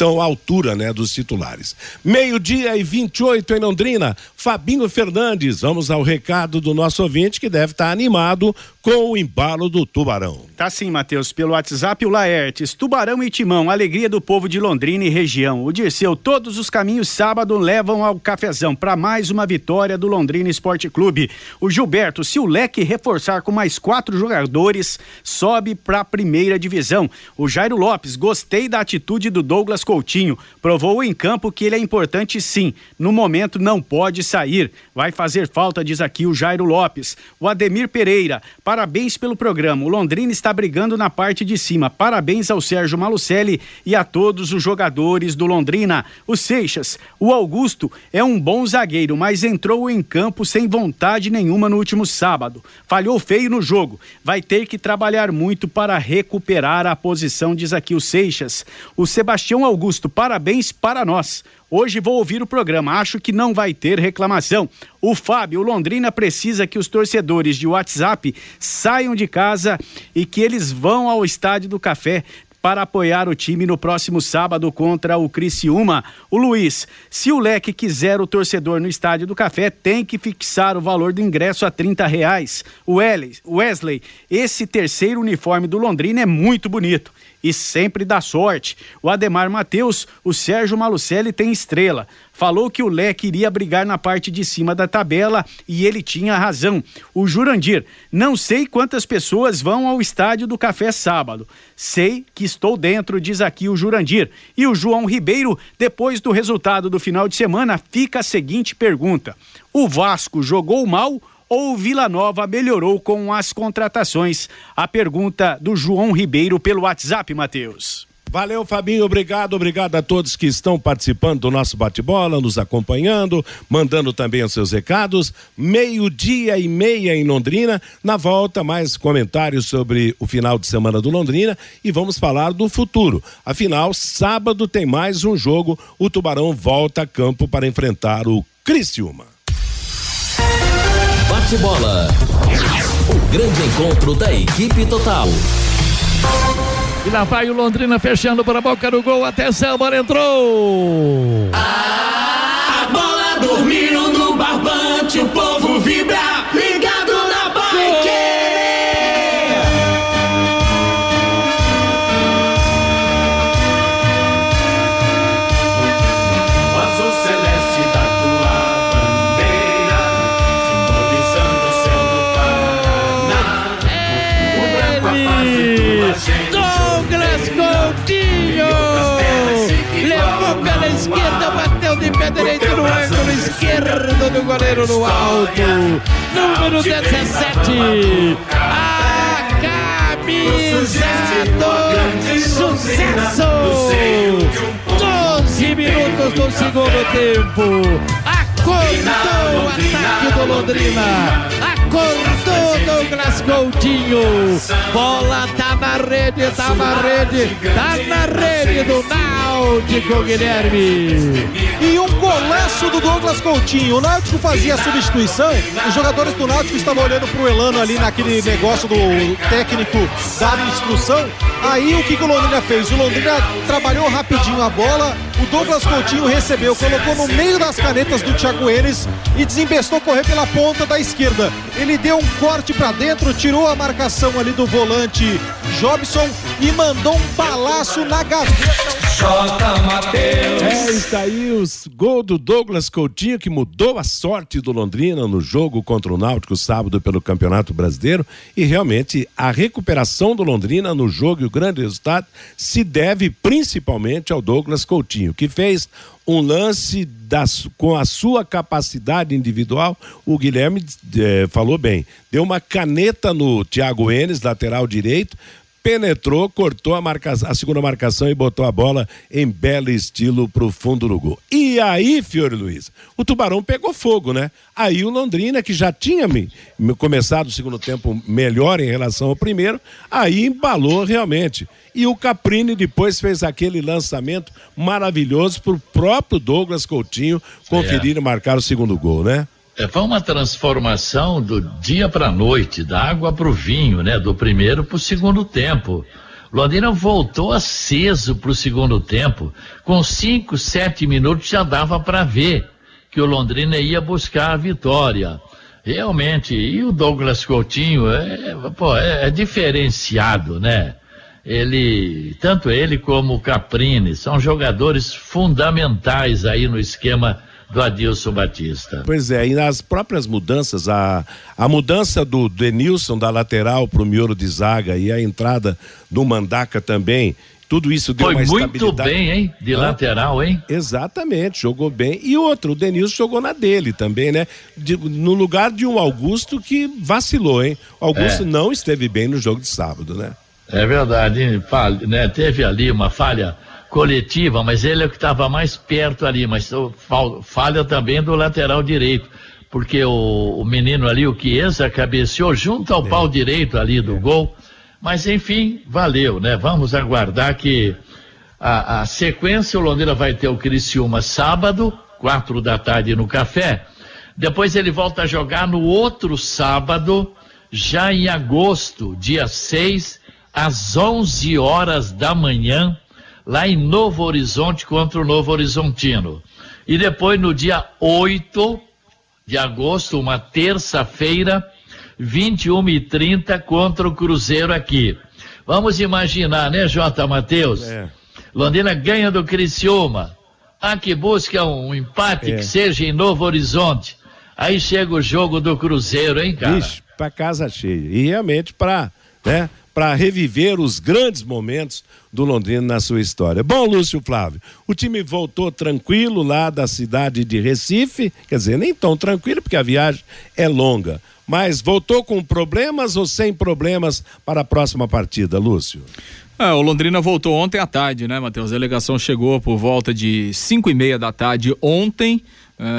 [SPEAKER 2] estão à altura, né, dos titulares. Meio-dia e 28 em Londrina, Fabinho Fernandes. Vamos ao recado do nosso ouvinte que deve estar animado com o embalo do Tubarão.
[SPEAKER 11] Tá sim, Matheus. Pelo WhatsApp, o Laertes. Tubarão e Timão, alegria do povo de Londrina e região. O Dirceu, todos os caminhos sábado levam ao cafezão para mais uma vitória do Londrina Esporte Clube. O Gilberto, se o leque reforçar com mais quatro jogadores, sobe para a primeira divisão. O Jairo Lopes, gostei da atitude do Douglas Coutinho. Provou em campo que ele é importante sim. No momento não pode sair. Vai fazer falta, diz aqui o Jairo Lopes. O Ademir Pereira, parabéns pelo programa. O Londrina está brigando na parte de cima. Parabéns ao Sérgio Malucelli e a todos os jogadores do Londrina. O Seixas, o Augusto é um bom zagueiro, mas entrou em campo sem vontade nenhuma no último sábado. Falhou feio no jogo. Vai ter que trabalhar muito para recuperar a posição, diz aqui o Seixas. O Sebastião Augusto, parabéns para nós. Hoje vou ouvir o programa, acho que não vai ter reclamação. O Fábio, o Londrina precisa que os torcedores de WhatsApp saiam de casa e que eles vão ao Estádio do Café para apoiar o time no próximo sábado contra o Criciúma. O Luiz, se o Leque quiser o torcedor no Estádio do Café, tem que fixar o valor do ingresso a 30 reais. O Wesley, esse terceiro uniforme do Londrina é muito bonito e sempre dá sorte. O Ademar Matheus, o Sérgio Malucelli tem estrela. Falou que o Leque iria brigar na parte de cima da tabela e ele tinha razão. O Jurandir, não sei quantas pessoas vão ao estádio do Café sábado. Sei que estou dentro, diz aqui o Jurandir. E o João Ribeiro, depois do resultado do final de semana, fica a seguinte pergunta: O Vasco jogou mal ou Vila Nova melhorou com as contratações? A pergunta do João Ribeiro pelo WhatsApp, Matheus.
[SPEAKER 2] Valeu, Fabinho. Obrigado, obrigado a todos que estão participando do nosso bate-bola, nos acompanhando, mandando também os seus recados. Meio-dia e meia em Londrina. Na volta, mais comentários sobre o final de semana do Londrina e vamos falar do futuro. Afinal, sábado tem mais um jogo. O Tubarão volta a campo para enfrentar o Criciúma.
[SPEAKER 1] Bate-bola. O grande encontro da equipe total.
[SPEAKER 3] E lá vai o Londrina fechando para a boca do gol. Atenção, a entrou.
[SPEAKER 4] A do
[SPEAKER 3] goleiro no alto. Número 17. A camisa do sucesso. 12 minutos do segundo tempo. Acordou o ataque do Londrina. Acordou Douglas Coutinho. Bola tá na rede, tá na rede, tá na rede do Náutico, Guilherme.
[SPEAKER 7] E golaço do Douglas Coutinho. O Náutico fazia a substituição, os jogadores do Náutico estavam olhando pro Elano ali naquele negócio do técnico dar instrução. Aí o que, que o Londrina fez? O Londrina trabalhou rapidinho a bola, o Douglas Coutinho recebeu, colocou no meio das canetas do Thiago Enes e desembestou correr pela ponta da esquerda. Ele deu um corte para dentro, tirou a marcação ali do volante Jobson e mandou um balaço na gaveta.
[SPEAKER 2] É, está aí os gol do Douglas Coutinho que mudou a sorte do Londrina no jogo contra o Náutico sábado pelo Campeonato Brasileiro. E realmente a recuperação do Londrina no jogo e o grande resultado se deve principalmente ao Douglas Coutinho que fez um lance das, com a sua capacidade individual, o Guilherme eh, falou bem, deu uma caneta no Thiago Enes, lateral direito, penetrou, cortou a, marca, a segunda marcação e botou a bola em belo estilo pro fundo do gol. E aí, Fiore Luiz, o Tubarão pegou fogo, né? Aí o Londrina, que já tinha me, me começado o segundo tempo melhor em relação ao primeiro, aí embalou realmente. E o Caprini depois fez aquele lançamento maravilhoso pro próprio Douglas Coutinho conferir e marcar o segundo gol, né?
[SPEAKER 9] É, foi uma transformação do dia para a noite, da água para o vinho, né? Do primeiro para o segundo tempo. Londrina voltou aceso para o segundo tempo. Com cinco, sete minutos já dava para ver que o Londrina ia buscar a vitória. Realmente, e o Douglas Coutinho é, pô, é, é diferenciado, né? Ele, tanto ele como o Caprini, são jogadores fundamentais aí no esquema do Adilson Batista.
[SPEAKER 2] Pois é, e nas próprias mudanças, a, a mudança do Denilson da lateral para o miolo de zaga e a entrada do Mandaca também, tudo isso deu
[SPEAKER 9] Foi
[SPEAKER 2] uma
[SPEAKER 9] muito bem, hein? De
[SPEAKER 2] Hã?
[SPEAKER 9] lateral, hein?
[SPEAKER 2] Exatamente, jogou bem. E outro, o Denilson jogou na dele também, né? De- no lugar de um Augusto que vacilou, hein? O Augusto
[SPEAKER 9] É.
[SPEAKER 2] não esteve bem no jogo de sábado, né?
[SPEAKER 9] É verdade, hein? Falha, né? Teve ali uma falha coletiva, mas ele é o que estava mais perto ali, mas falha também do lateral direito, porque o, o menino ali, o Chiesa, cabeceou junto ao pau direito ali do gol, mas enfim, valeu, né? Vamos aguardar que a, a sequência, o Londrina vai ter o Criciúma sábado, quatro da tarde no café, depois ele volta a jogar no outro sábado, já em agosto, dia 6, às 11 horas da manhã, lá em Novo Horizonte contra o Novo Horizontino. E depois no dia 8 de agosto, uma terça-feira, 21 e 30 contra o Cruzeiro aqui. Vamos imaginar, né, J. Matheus? Londrina ganha do Criciúma. Ah, que busca um empate
[SPEAKER 2] É.
[SPEAKER 9] que seja em Novo Horizonte. Aí chega o jogo do Cruzeiro, hein, cara?
[SPEAKER 2] Vixe, pra casa cheia. E realmente para, né, para reviver os grandes momentos do Londrina na sua história. Bom, Lúcio Flávio, o time voltou tranquilo lá da cidade de Recife, quer dizer, nem tão tranquilo porque a viagem é longa, mas voltou com problemas ou sem problemas para a próxima partida, Lúcio?
[SPEAKER 8] É, o Londrina voltou ontem à tarde, né, Matheus? A delegação chegou por volta de 5 e meia da tarde ontem.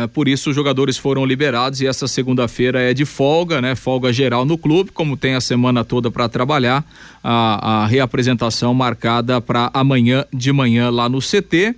[SPEAKER 8] É, por isso os jogadores foram liberados e essa segunda-feira é de folga, né? Folga geral no clube, como tem a semana toda para trabalhar. A, a reapresentação marcada para amanhã de manhã lá no CT.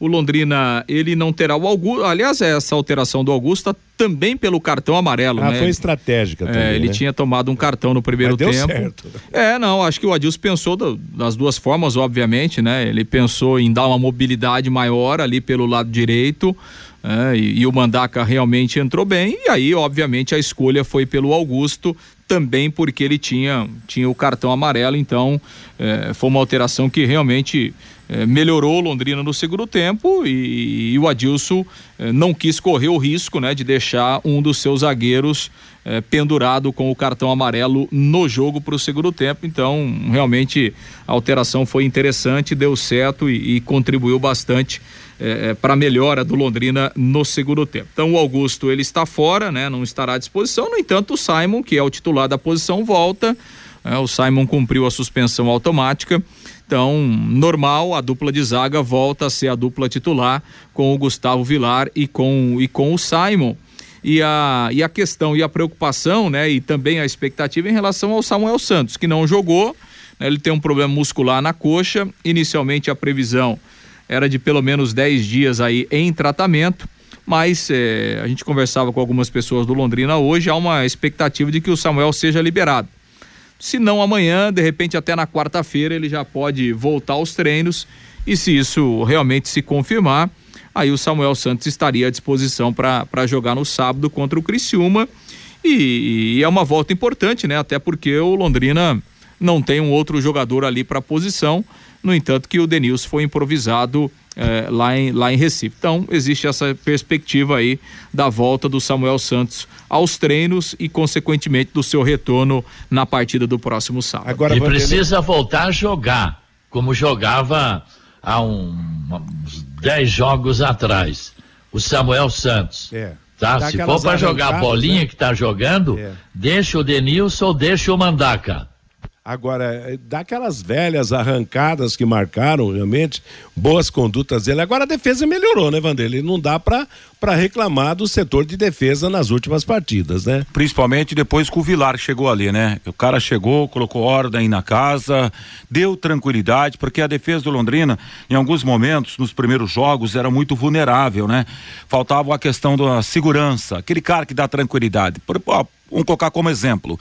[SPEAKER 8] O Londrina, ele não terá o Augusto. Aliás, essa alteração do Augusto tá também pelo cartão amarelo,
[SPEAKER 2] Ah,
[SPEAKER 8] né?
[SPEAKER 2] foi estratégica
[SPEAKER 8] É,
[SPEAKER 2] também,
[SPEAKER 8] ele
[SPEAKER 2] né?
[SPEAKER 8] tinha tomado um cartão no primeiro
[SPEAKER 2] Mas deu
[SPEAKER 8] tempo.
[SPEAKER 2] certo.
[SPEAKER 8] É, não, acho que o Adilson pensou do- das duas formas, obviamente, né? Ele pensou em dar uma mobilidade maior ali pelo lado direito. É, e, e o Mandaca realmente entrou bem, e aí, obviamente, a escolha foi pelo Augusto, também porque ele tinha, tinha o cartão amarelo, então é, foi uma alteração que realmente é, melhorou Londrina no segundo tempo e, e o Adilson é, não quis correr o risco né, de deixar um dos seus zagueiros é, pendurado com o cartão amarelo no jogo para o segundo tempo. Então, realmente, a alteração foi interessante, deu certo e, e contribuiu bastante para a melhora do Londrina no segundo tempo. Então, o Augusto ele está fora, né, não estará à disposição. No entanto, o Simon, que é o titular da posição, volta. É, o Simon cumpriu a suspensão automática. Então, normal, a dupla de zaga volta a ser a dupla titular com o Gustavo Vilar e com, e com o Simon. E a, e a questão e a preocupação, né, e também a expectativa em relação ao Samuel Santos, que não jogou, né, ele tem um problema muscular na coxa. Inicialmente a previsão era de pelo menos 10 dias aí em tratamento, mas eh, a gente conversava com algumas pessoas do Londrina hoje, há uma expectativa de que o Samuel seja liberado. Se não amanhã, de repente até na quarta-feira ele já pode voltar aos treinos e se isso realmente se confirmar, aí o Samuel Santos estaria à disposição para jogar no sábado contra o Criciúma e, e é uma volta importante, né? Até porque o Londrina não tem um outro jogador ali para a posição, no entanto que o Denilson foi improvisado eh, lá, em, lá em Recife. Então existe essa perspectiva aí da volta do Samuel Santos aos treinos e consequentemente do seu retorno na partida do próximo sábado.
[SPEAKER 9] e precisa voltar a jogar, como jogava há um- uns 10 jogos atrás. O Samuel Santos.
[SPEAKER 2] É.
[SPEAKER 9] Tá?
[SPEAKER 2] Dá
[SPEAKER 9] Se for para jogar a bolinha
[SPEAKER 2] né?
[SPEAKER 9] que tá jogando,
[SPEAKER 2] É.
[SPEAKER 9] deixa o Denilson ou deixa o Mandaca.
[SPEAKER 2] Agora, daquelas velhas arrancadas que marcaram realmente boas condutas dele. Agora a defesa melhorou, né, Vanderlei? Não dá pra reclamar do setor de defesa nas últimas partidas, né?
[SPEAKER 10] Principalmente depois que o Vilar chegou ali, né? O cara chegou, colocou ordem na casa, deu tranquilidade, porque a defesa do Londrina, em alguns momentos, nos primeiros jogos, era muito vulnerável, né? Faltava a questão da segurança, aquele cara que dá tranquilidade. Por- ó, vamos colocar como exemplo.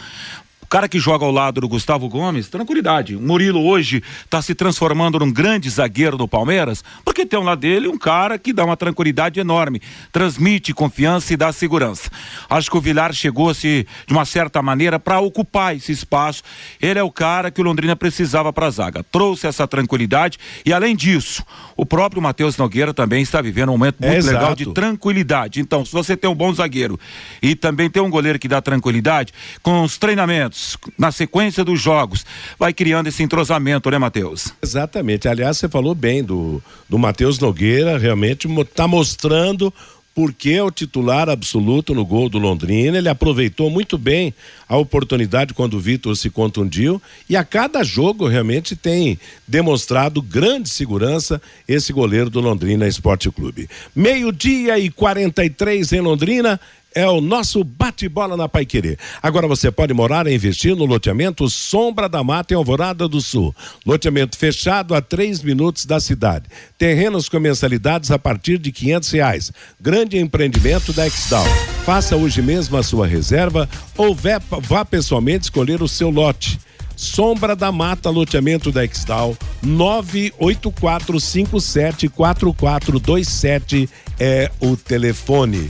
[SPEAKER 10] O cara que joga ao lado do Gustavo Gomes, tranquilidade. O Murilo hoje está se transformando num grande zagueiro do Palmeiras, porque tem ao lado dele um cara que dá uma tranquilidade enorme, transmite confiança e dá segurança. Acho que o Vilar chegou-se de uma certa maneira para ocupar esse espaço. Ele é o cara que o Londrina precisava para a zaga. Trouxe essa tranquilidade e além disso, o próprio Matheus Nogueira também está vivendo um momento
[SPEAKER 2] É,
[SPEAKER 10] muito legal
[SPEAKER 2] exato.
[SPEAKER 10] de tranquilidade. Então, se você tem um bom zagueiro e também tem um goleiro que dá tranquilidade, com os treinamentos, na sequência dos jogos, vai criando esse entrosamento, né, Matheus?
[SPEAKER 2] Exatamente. Aliás, você falou bem do, do Matheus Nogueira, realmente está mostrando porque é o titular absoluto no gol do Londrina. Ele aproveitou muito bem a oportunidade quando o Vitor se contundiu e a cada jogo realmente tem demonstrado grande segurança esse goleiro do Londrina Esporte Clube. Meio-dia e 43 em Londrina é o nosso bate-bola na Paiquerê. Agora você pode morar e investir no loteamento Sombra da Mata em Alvorada do Sul. Loteamento fechado a três minutos da cidade. Terrenos com mensalidades a partir de quinhentos reais. Grande empreendimento da Exdal. Faça hoje mesmo a sua reserva ou vá, pessoalmente escolher o seu lote. Sombra da Mata, loteamento da Exdal, 984574427 é o telefone.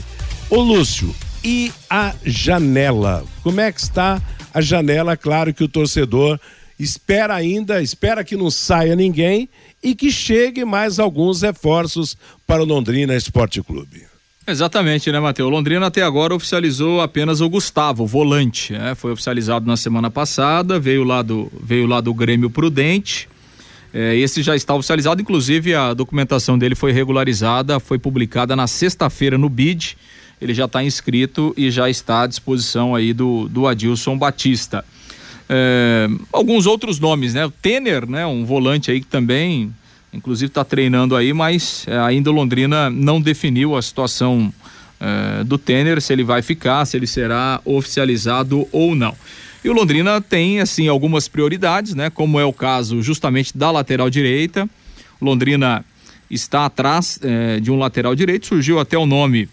[SPEAKER 2] Ô Lúcio, e a janela? Como é que está a janela? Claro que o torcedor espera ainda, espera que não saia ninguém e que chegue mais alguns reforços para o Londrina Esporte Clube.
[SPEAKER 8] Exatamente, né, Matheus? Londrina até agora oficializou apenas o Gustavo, o volante. né? Foi oficializado na semana passada, veio lá do, veio lá do Grêmio Prudente. É, esse já está oficializado, inclusive a documentação dele foi regularizada, foi publicada na sexta-feira no BID. Ele já está inscrito e já está à disposição aí do, do Adilson Batista. É, alguns outros nomes, né? O Tener, né? Um volante aí que também, inclusive, está treinando aí, mas é, ainda o Londrina não definiu a situação é, do Tener, se ele vai ficar, se ele será oficializado ou não. E o Londrina tem, assim, algumas prioridades, né? Como é o caso justamente da lateral direita. O Londrina está atrás de um lateral direito, surgiu até o nome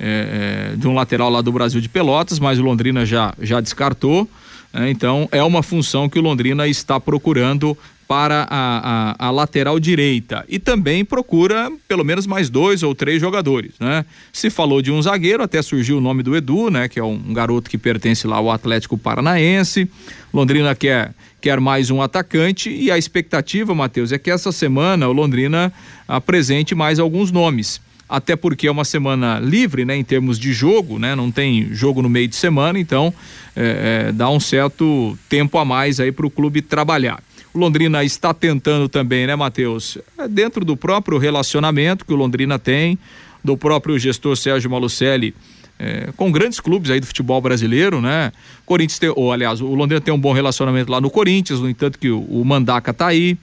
[SPEAKER 8] é, é, de um lateral lá do Brasil de Pelotas, mas o Londrina já, já descartou. né? então é uma função que o Londrina está procurando para a, a, a lateral direita e também procura pelo menos mais dois ou três jogadores, né? Se falou de um zagueiro, até surgiu o nome do Edu, né? Que é um garoto que pertence lá ao Atlético Paranaense. Londrina quer quer mais um atacante e a expectativa, Matheus, é que essa semana o Londrina apresente mais alguns nomes até porque é uma semana livre, né, em termos de jogo, né, não tem jogo no meio de semana, então é, é, dá um certo tempo a mais aí para o clube trabalhar. O Londrina está tentando também, né, Matheus? É dentro do próprio relacionamento que o Londrina tem, do próprio gestor Sérgio Malucelli, é, com grandes clubes aí do futebol brasileiro, né? Corinthians tem, ou aliás, o Londrina tem um bom relacionamento lá no Corinthians, no entanto que o, o Mandaca tá aí.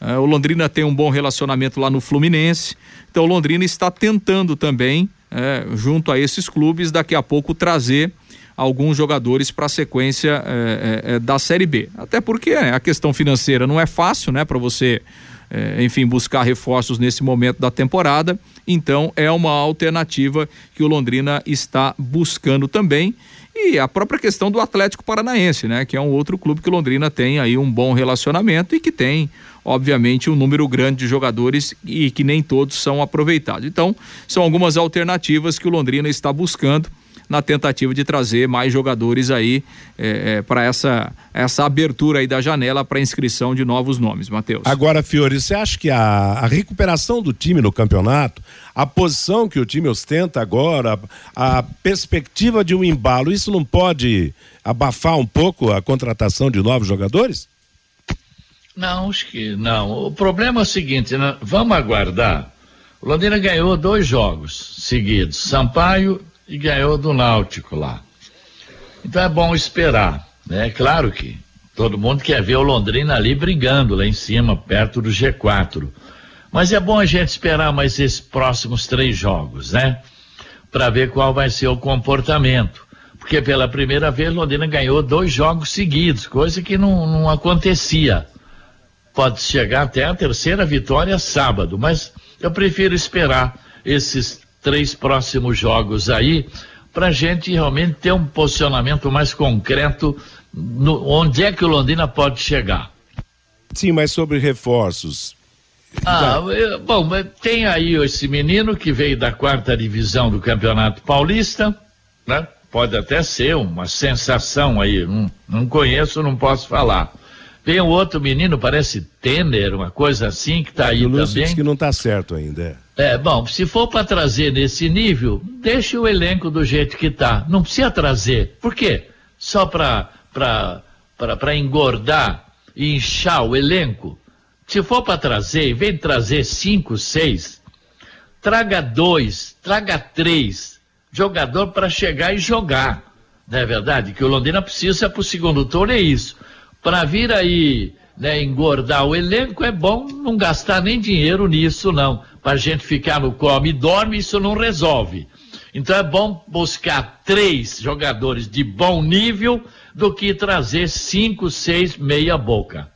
[SPEAKER 8] É, o Londrina tem um bom relacionamento lá no Fluminense. Então o Londrina está tentando também, é, junto a esses clubes, daqui a pouco trazer alguns jogadores para a sequência é, é, é, da Série B. Até porque né, a questão financeira não é fácil, né, para você, é, enfim, buscar reforços nesse momento da temporada. Então é uma alternativa que o Londrina está buscando também. E a própria questão do Atlético Paranaense, né? Que é um outro clube que Londrina tem aí um bom relacionamento e que tem, obviamente, um número grande de jogadores e que nem todos são aproveitados. Então, são algumas alternativas que o Londrina está buscando na tentativa de trazer mais jogadores aí é, é, para essa, essa abertura aí da janela para inscrição de novos nomes, Matheus.
[SPEAKER 2] Agora, Fiore, você acha que a, a recuperação do time no campeonato, a posição que o time ostenta agora, a perspectiva de um embalo, isso não pode abafar um pouco a contratação de novos jogadores?
[SPEAKER 9] Não, acho que não. O problema é o seguinte, né? vamos aguardar. O Londrina ganhou dois jogos seguidos, Sampaio e ganhou do Náutico lá. Então é bom esperar, né? Claro que todo mundo quer ver o Londrina ali brigando lá em cima, perto do G4. Mas é bom a gente esperar mais esses próximos três jogos, né? Para ver qual vai ser o comportamento. Porque pela primeira vez Londrina ganhou dois jogos seguidos, coisa que não, não acontecia. Pode chegar até a terceira vitória sábado, mas eu prefiro esperar esses três próximos jogos aí para a gente realmente ter um posicionamento mais concreto no- onde é que o Londrina pode chegar.
[SPEAKER 2] Sim, mas sobre reforços.
[SPEAKER 9] Ah, eu- bom, tem aí esse menino que veio da quarta divisão do Campeonato Paulista, né? Pode até ser uma sensação aí, não, não conheço, não posso falar. Tem um outro menino, parece Tenner, uma coisa assim, que tá aí
[SPEAKER 2] o Lúcio
[SPEAKER 9] também.
[SPEAKER 2] disse que não está certo ainda. é.
[SPEAKER 9] É, bom, se for para trazer nesse nível, deixe o elenco do jeito que tá. Não precisa trazer. Por quê? Só para engordar e inchar o elenco. Se for para trazer, em vez de trazer cinco, seis, traga dois, traga três jogador para chegar e jogar. Não é verdade? Que o Londrina precisa para o segundo turno é isso. Para vir aí né, engordar o elenco é bom não gastar nem dinheiro nisso, não. Para gente ficar no come e dorme, isso não resolve. Então é bom buscar três jogadores de bom nível do que trazer cinco, seis meia boca.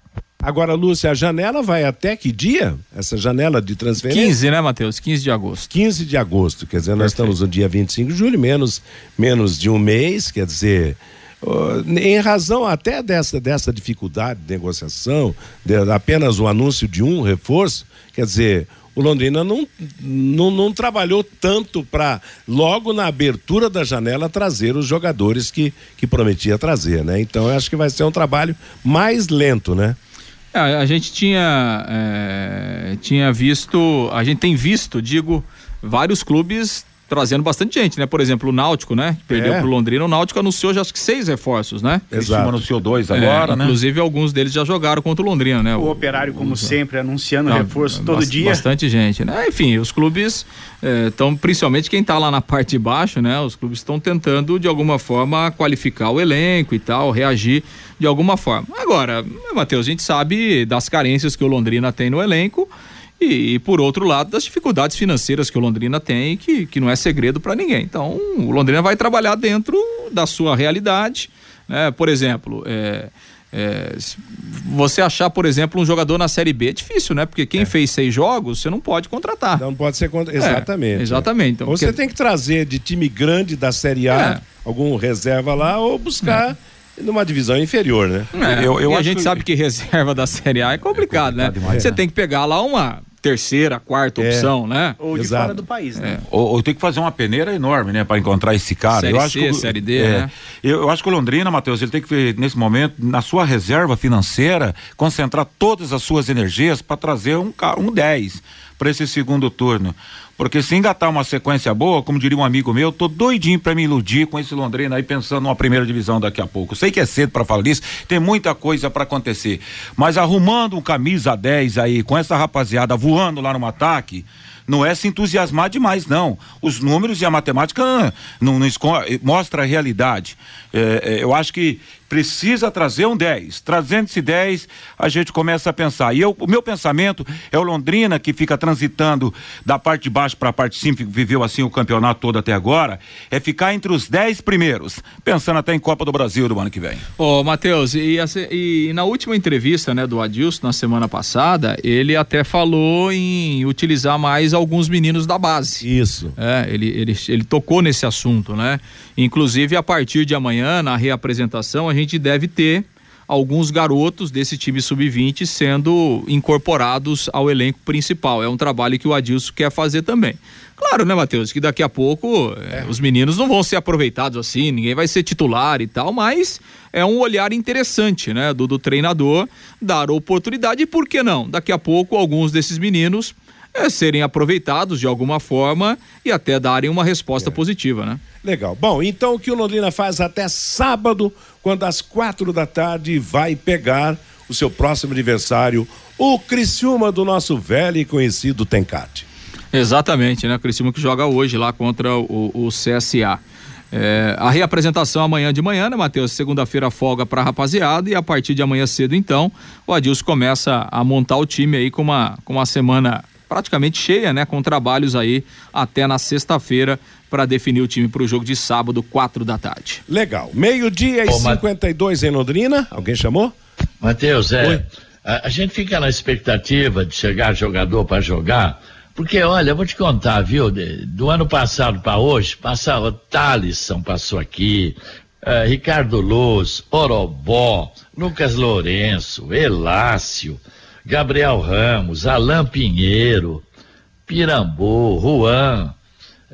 [SPEAKER 2] Agora, Lúcia, a janela vai até que dia? Essa janela de transferência?
[SPEAKER 8] 15, né, Matheus? 15 de agosto.
[SPEAKER 2] 15 de agosto, quer dizer, nós estamos no dia 25 de julho, menos, menos de um mês, quer dizer, em razão até dessa, dessa dificuldade de negociação, de apenas o anúncio de um reforço, quer dizer, o Londrina não, não, não trabalhou tanto para, logo na abertura da janela, trazer os jogadores que, que prometia trazer, né? Então, eu acho que vai ser um trabalho mais lento, né?
[SPEAKER 8] É, a gente tinha, é, tinha visto, a gente tem visto, digo, vários clubes trazendo bastante gente, né? Por exemplo, o Náutico, né? Que Perdeu
[SPEAKER 10] É.
[SPEAKER 8] pro Londrina. O Náutico anunciou já acho que seis reforços, né?
[SPEAKER 10] Criciúma anunciou dois agora,
[SPEAKER 8] É,
[SPEAKER 10] né?
[SPEAKER 8] Inclusive, alguns deles já jogaram contra o Londrina, né?
[SPEAKER 11] O operário, como sempre, anunciando
[SPEAKER 8] Não,
[SPEAKER 11] reforço todo
[SPEAKER 8] bas-
[SPEAKER 11] dia.
[SPEAKER 8] Bastante gente, né? Enfim, os clubes estão, principalmente quem está lá na parte de baixo, né? Os clubes estão tentando, de alguma forma, qualificar o elenco e tal, reagir de alguma forma. Agora, Matheus, a gente sabe das carências que o Londrina tem no elenco e, por outro lado, das dificuldades financeiras que o Londrina tem, que, que não é segredo para ninguém. Então, o Londrina vai trabalhar dentro da sua realidade, né? Por exemplo, é, é, você achar, por exemplo, um jogador na Série B é difícil, né? Porque quem fez seis jogos, você não pode contratar.
[SPEAKER 2] Não pode ser contra... Exatamente.
[SPEAKER 8] É, exatamente. Então,
[SPEAKER 2] ou você
[SPEAKER 8] porque-
[SPEAKER 2] tem que trazer de time grande da Série A, algum reserva lá, ou buscar numa divisão inferior, né?
[SPEAKER 8] É, e a gente sabe que reserva da Série A é complicado, né?
[SPEAKER 2] demais,
[SPEAKER 8] Você
[SPEAKER 2] né?
[SPEAKER 8] tem que pegar lá uma terceira, quarta
[SPEAKER 10] É.
[SPEAKER 8] opção, né?
[SPEAKER 11] Ou de
[SPEAKER 10] Exato.
[SPEAKER 11] fora do país, né?
[SPEAKER 10] Ou, ou tem que fazer uma peneira enorme, né, para encontrar esse cara.
[SPEAKER 8] Série
[SPEAKER 10] eu acho
[SPEAKER 8] C,
[SPEAKER 10] que o-
[SPEAKER 8] Série D,
[SPEAKER 10] é,
[SPEAKER 8] né?
[SPEAKER 10] Eu, eu acho que o Londrina, Matheus, ele tem que nesse momento, na sua reserva financeira, concentrar todas as suas energias para trazer um, um 10 para esse segundo turno. Porque se engatar uma sequência boa, como diria um amigo meu, eu tô doidinho para me iludir com esse Londrina aí pensando numa primeira divisão daqui a pouco. Sei que é cedo para falar disso, tem muita coisa para acontecer. Mas arrumando um camisa 10 aí, com essa rapaziada voando lá no ataque, não é se entusiasmar demais, não. Os números e a matemática ah, não, não mostra a realidade. É, é, eu acho que precisa trazer um 10. Trazendo esse 10, a gente começa a pensar. E eu, o meu pensamento é o Londrina, que fica transitando da parte de baixo para a parte de cima, que viveu assim o campeonato todo até agora, é ficar entre os 10 primeiros, pensando até em Copa do Brasil do ano que vem.
[SPEAKER 8] Ô, Matheus, e, se- e na última entrevista, né, do Adilson, na semana passada, ele até falou em utilizar mais alguns meninos da base.
[SPEAKER 2] Isso.
[SPEAKER 8] É, ele, ele, ele tocou nesse assunto, né? Inclusive, a partir de amanhã, na reapresentação, a gente deve ter alguns garotos desse time sub-20 sendo incorporados ao elenco principal. É um trabalho que o Adilson quer fazer também. Claro, né, Matheus, que daqui a pouco eh, os meninos não vão ser aproveitados assim, ninguém vai ser titular e tal, mas é um olhar interessante, né, do, do treinador dar oportunidade e por que não? Daqui a pouco alguns desses meninos eh, serem aproveitados de alguma forma e até darem uma resposta positiva, né?
[SPEAKER 2] Legal. Bom, então o que o Londrina faz até sábado, quando às quatro da tarde vai pegar o seu próximo adversário, o Criciúma do nosso velho e conhecido Tencate.
[SPEAKER 8] Exatamente, né? O Criciúma que joga hoje lá contra o, o CSA. É, a reapresentação amanhã de manhã, né, Matheus? Segunda-feira folga pra rapaziada e a partir de amanhã cedo, então, o Adilson começa a montar o time aí com uma, com uma semana praticamente cheia, né? Com trabalhos aí até na sexta-feira para definir o time para o jogo de sábado, quatro da tarde.
[SPEAKER 2] Legal. Meio-dia e
[SPEAKER 9] Ô, Ma-
[SPEAKER 2] 52 em Londrina. Alguém chamou?
[SPEAKER 9] Matheus, é. A, a gente fica na expectativa de chegar jogador para jogar, porque olha, eu vou te contar, viu? de- do ano passado para hoje, passava Thalisson passou aqui, eh, Ricardo Luz, Orobó, Lucas Lourenço, Elácio, Gabriel Ramos, Alain Pinheiro, Pirambu, Juan,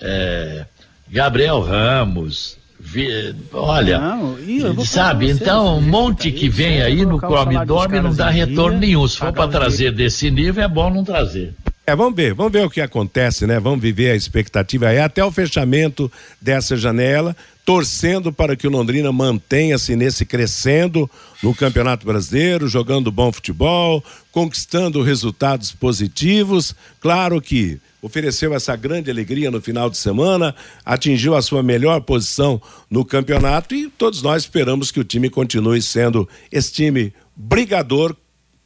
[SPEAKER 9] eh, Gabriel Ramos, vi- olha,
[SPEAKER 11] Não, eu
[SPEAKER 9] sabe, então um monte que vem aí no come e dorme não dá retorno
[SPEAKER 11] dia,
[SPEAKER 9] nenhum. Se for para trazer desse nível, é bom não trazer.
[SPEAKER 2] É, vamos ver, vamos ver o que acontece, né? Vamos viver a expectativa aí até o fechamento dessa janela, torcendo para que o Londrina mantenha-se nesse crescendo no Campeonato Brasileiro, jogando bom futebol, conquistando resultados positivos. Claro que ofereceu essa grande alegria no final de semana, atingiu a sua melhor posição no campeonato e todos nós esperamos que o time continue sendo esse time brigador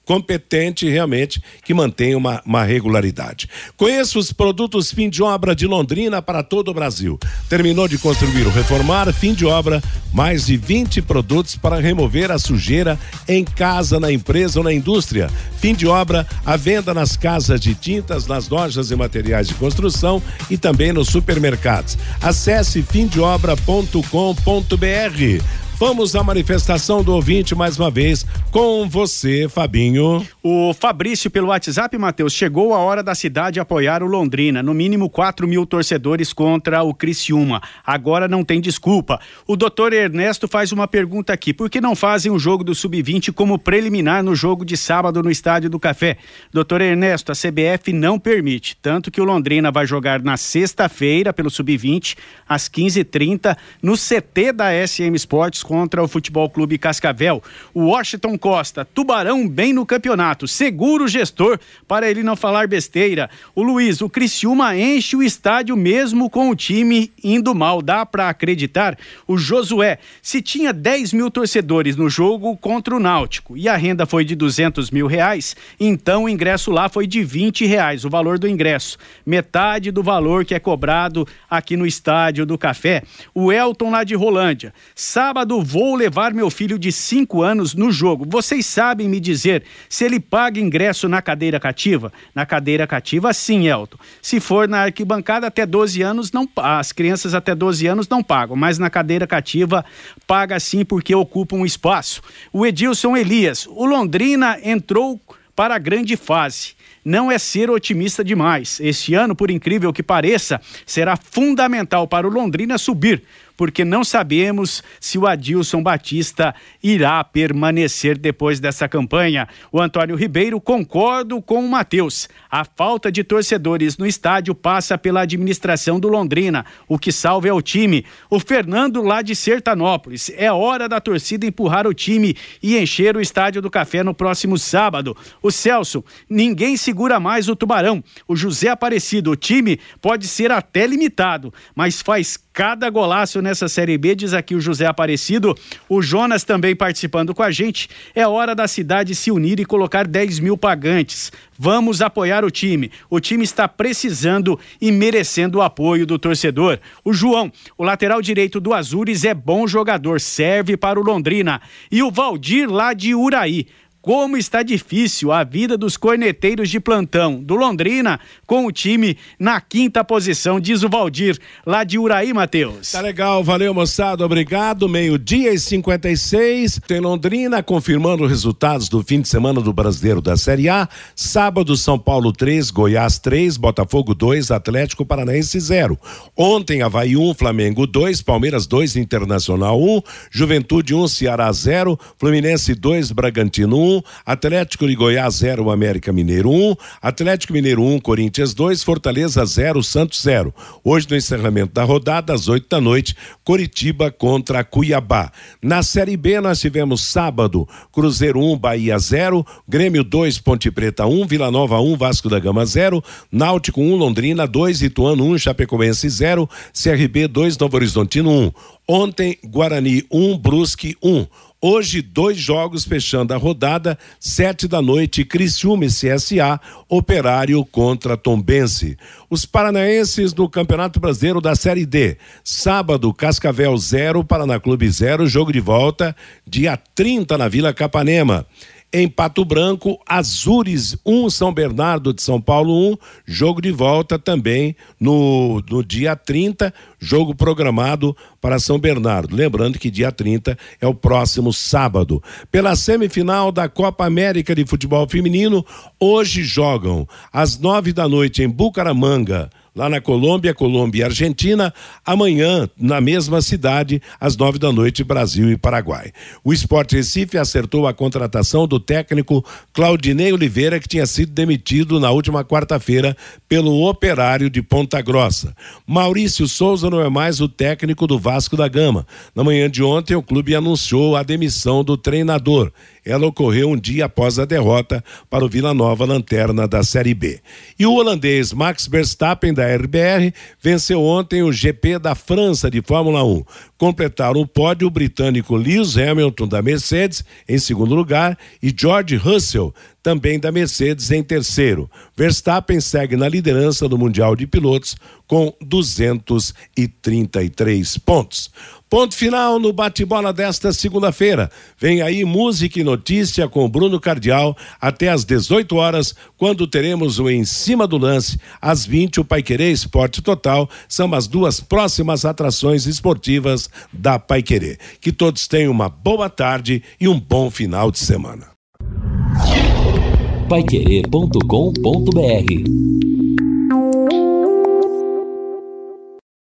[SPEAKER 2] competente realmente que mantém uma, uma regularidade. Conheça os produtos fim de obra de Londrina para todo o Brasil. Terminou de construir ou reformar, fim de obra, mais de 20 produtos para remover a sujeira em casa, na empresa ou na indústria. Fim de obra, a venda nas casas de tintas, nas lojas e materiais de construção e também nos supermercados. Acesse fimdeobra.com.br. Vamos à manifestação do ouvinte mais uma vez com você, Fabinho.
[SPEAKER 11] O Fabrício, pelo WhatsApp, Matheus, chegou a hora da cidade apoiar o Londrina. No mínimo 4 mil torcedores contra o Criciúma. Agora não tem desculpa. O doutor Ernesto faz uma pergunta aqui. Por que não fazem o jogo do Sub-20 como preliminar no jogo de sábado no Estádio do Café? Doutor Ernesto, a CBF não permite. Tanto que o Londrina vai jogar na sexta-feira pelo Sub-20, às 15h30, no CT da SM Sports contra o Futebol Clube Cascavel. O Washington Costa, Tubarão bem no campeonato, seguro gestor para ele não falar besteira. O Luiz, o Criciúma enche o estádio mesmo com o time indo mal, dá para acreditar? O Josué, se tinha 10 mil torcedores no jogo contra o Náutico e a renda foi de 200 mil reais, então o ingresso lá foi de 20 reais, o valor do ingresso, metade do valor que é cobrado aqui no estádio do Café. O Elton lá de Rolândia, sábado vou levar meu filho de 5 anos no jogo. Vocês sabem me dizer se ele paga ingresso na cadeira cativa? Na cadeira cativa, sim, Elton. Se for na arquibancada até 12 anos, não as crianças até 12 anos não pagam, mas na cadeira cativa paga sim porque ocupa um espaço. O Edilson Elias, o Londrina entrou para a grande fase. Não é ser otimista demais. Este ano, por incrível que pareça, será fundamental para o Londrina subir, porque não sabemos se o Adilson Batista irá permanecer depois dessa campanha. O Antônio Ribeiro concordo com o Matheus. A falta de torcedores no estádio passa pela administração do Londrina. O que salva é o time. O Fernando lá de Sertanópolis. É hora da torcida empurrar o time e encher o estádio do Café no próximo sábado. O Celso, ninguém segura mais o Tubarão. O José Aparecido, o time pode ser até limitado, mas faz cada golaço nessa Série B, diz aqui o José Aparecido. O Jonas também participando com a gente. É hora da cidade se unir e colocar 10 mil pagantes. Vamos apoiar o time. O time está precisando e merecendo o apoio do torcedor. O João, o lateral direito do Azures, é bom jogador, serve para o Londrina. E o Valdir lá de Uraí. Como está difícil a vida dos corneteiros de plantão do Londrina com o time na quinta posição, diz o Valdir, lá de Uraí, Matheus.
[SPEAKER 2] Tá legal, valeu moçada, obrigado. Meio-dia e 56, tem Londrina confirmando os resultados do fim de semana do Brasileiro da Série A. Sábado, São Paulo 3, Goiás 3, Botafogo 2, Atlético Paranaense 0. Ontem, Havaí 1, Flamengo 2, Palmeiras 2, Internacional 1, Juventude 1, Ceará 0, Fluminense 2, Bragantino 1, Atlético de Goiás 0, América Mineiro 1, Atlético Mineiro 1, Corinthians 2, Fortaleza 0, Santos 0. Hoje, no encerramento da rodada, às 8 da noite, Coritiba contra Cuiabá. Na Série B, nós tivemos sábado, Cruzeiro 1, Bahia 0, Grêmio 2, Ponte Preta 1, Vila Nova 1, Vasco da Gama 0, Náutico 1, Londrina 2, Ituano 1, Chapecoense 0, CRB 2, Novo Horizontino 1. Ontem, Guarani 1, Brusque 1. Hoje, dois jogos fechando a rodada, sete da noite, Criciúma e CSA, Operário contra Tombense. Os paranaenses do Campeonato Brasileiro da Série D. Sábado, Cascavel 0, Paraná Clube 0, jogo de volta, dia 30 na Vila Capanema. Em Pato Branco, Azures 1, São Bernardo de São Paulo 1, jogo de volta também no, no dia 30, jogo programado para São Bernardo. Lembrando que dia 30 é o próximo sábado. Pela semifinal da Copa América de Futebol Feminino, hoje jogam às nove da noite em Bucaramanga lá na Colômbia, Colômbia e Argentina. Amanhã, na mesma cidade, às nove da noite, Brasil e Paraguai. O Esporte Recife acertou a contratação do técnico Claudinei Oliveira, que tinha sido demitido na última quarta-feira pelo operário de Ponta Grossa. Maurício Souza não é mais o técnico do Vasco da Gama. Na manhã de ontem, o clube anunciou a demissão do treinador. Ela ocorreu um dia após a derrota para o Vila Nova Lanterna da Série B. E o holandês Max Verstappen da RBR venceu ontem o GP da França de Fórmula 1. Completaram o pódio o britânico Lewis Hamilton da Mercedes em segundo lugar e George Russell também da Mercedes em terceiro. Verstappen segue na liderança do Mundial de Pilotos com 233 pontos. Ponto final no bate-bola desta segunda-feira. Vem aí música e notícia com Bruno Cardial até às 18 horas, quando teremos o Em Cima do Lance. Às 20, o Paiquerê Esporte Total são as duas próximas atrações esportivas da Paiquerê. Que todos tenham uma boa tarde e um bom final de semana.
[SPEAKER 1] Paiquerê.com.br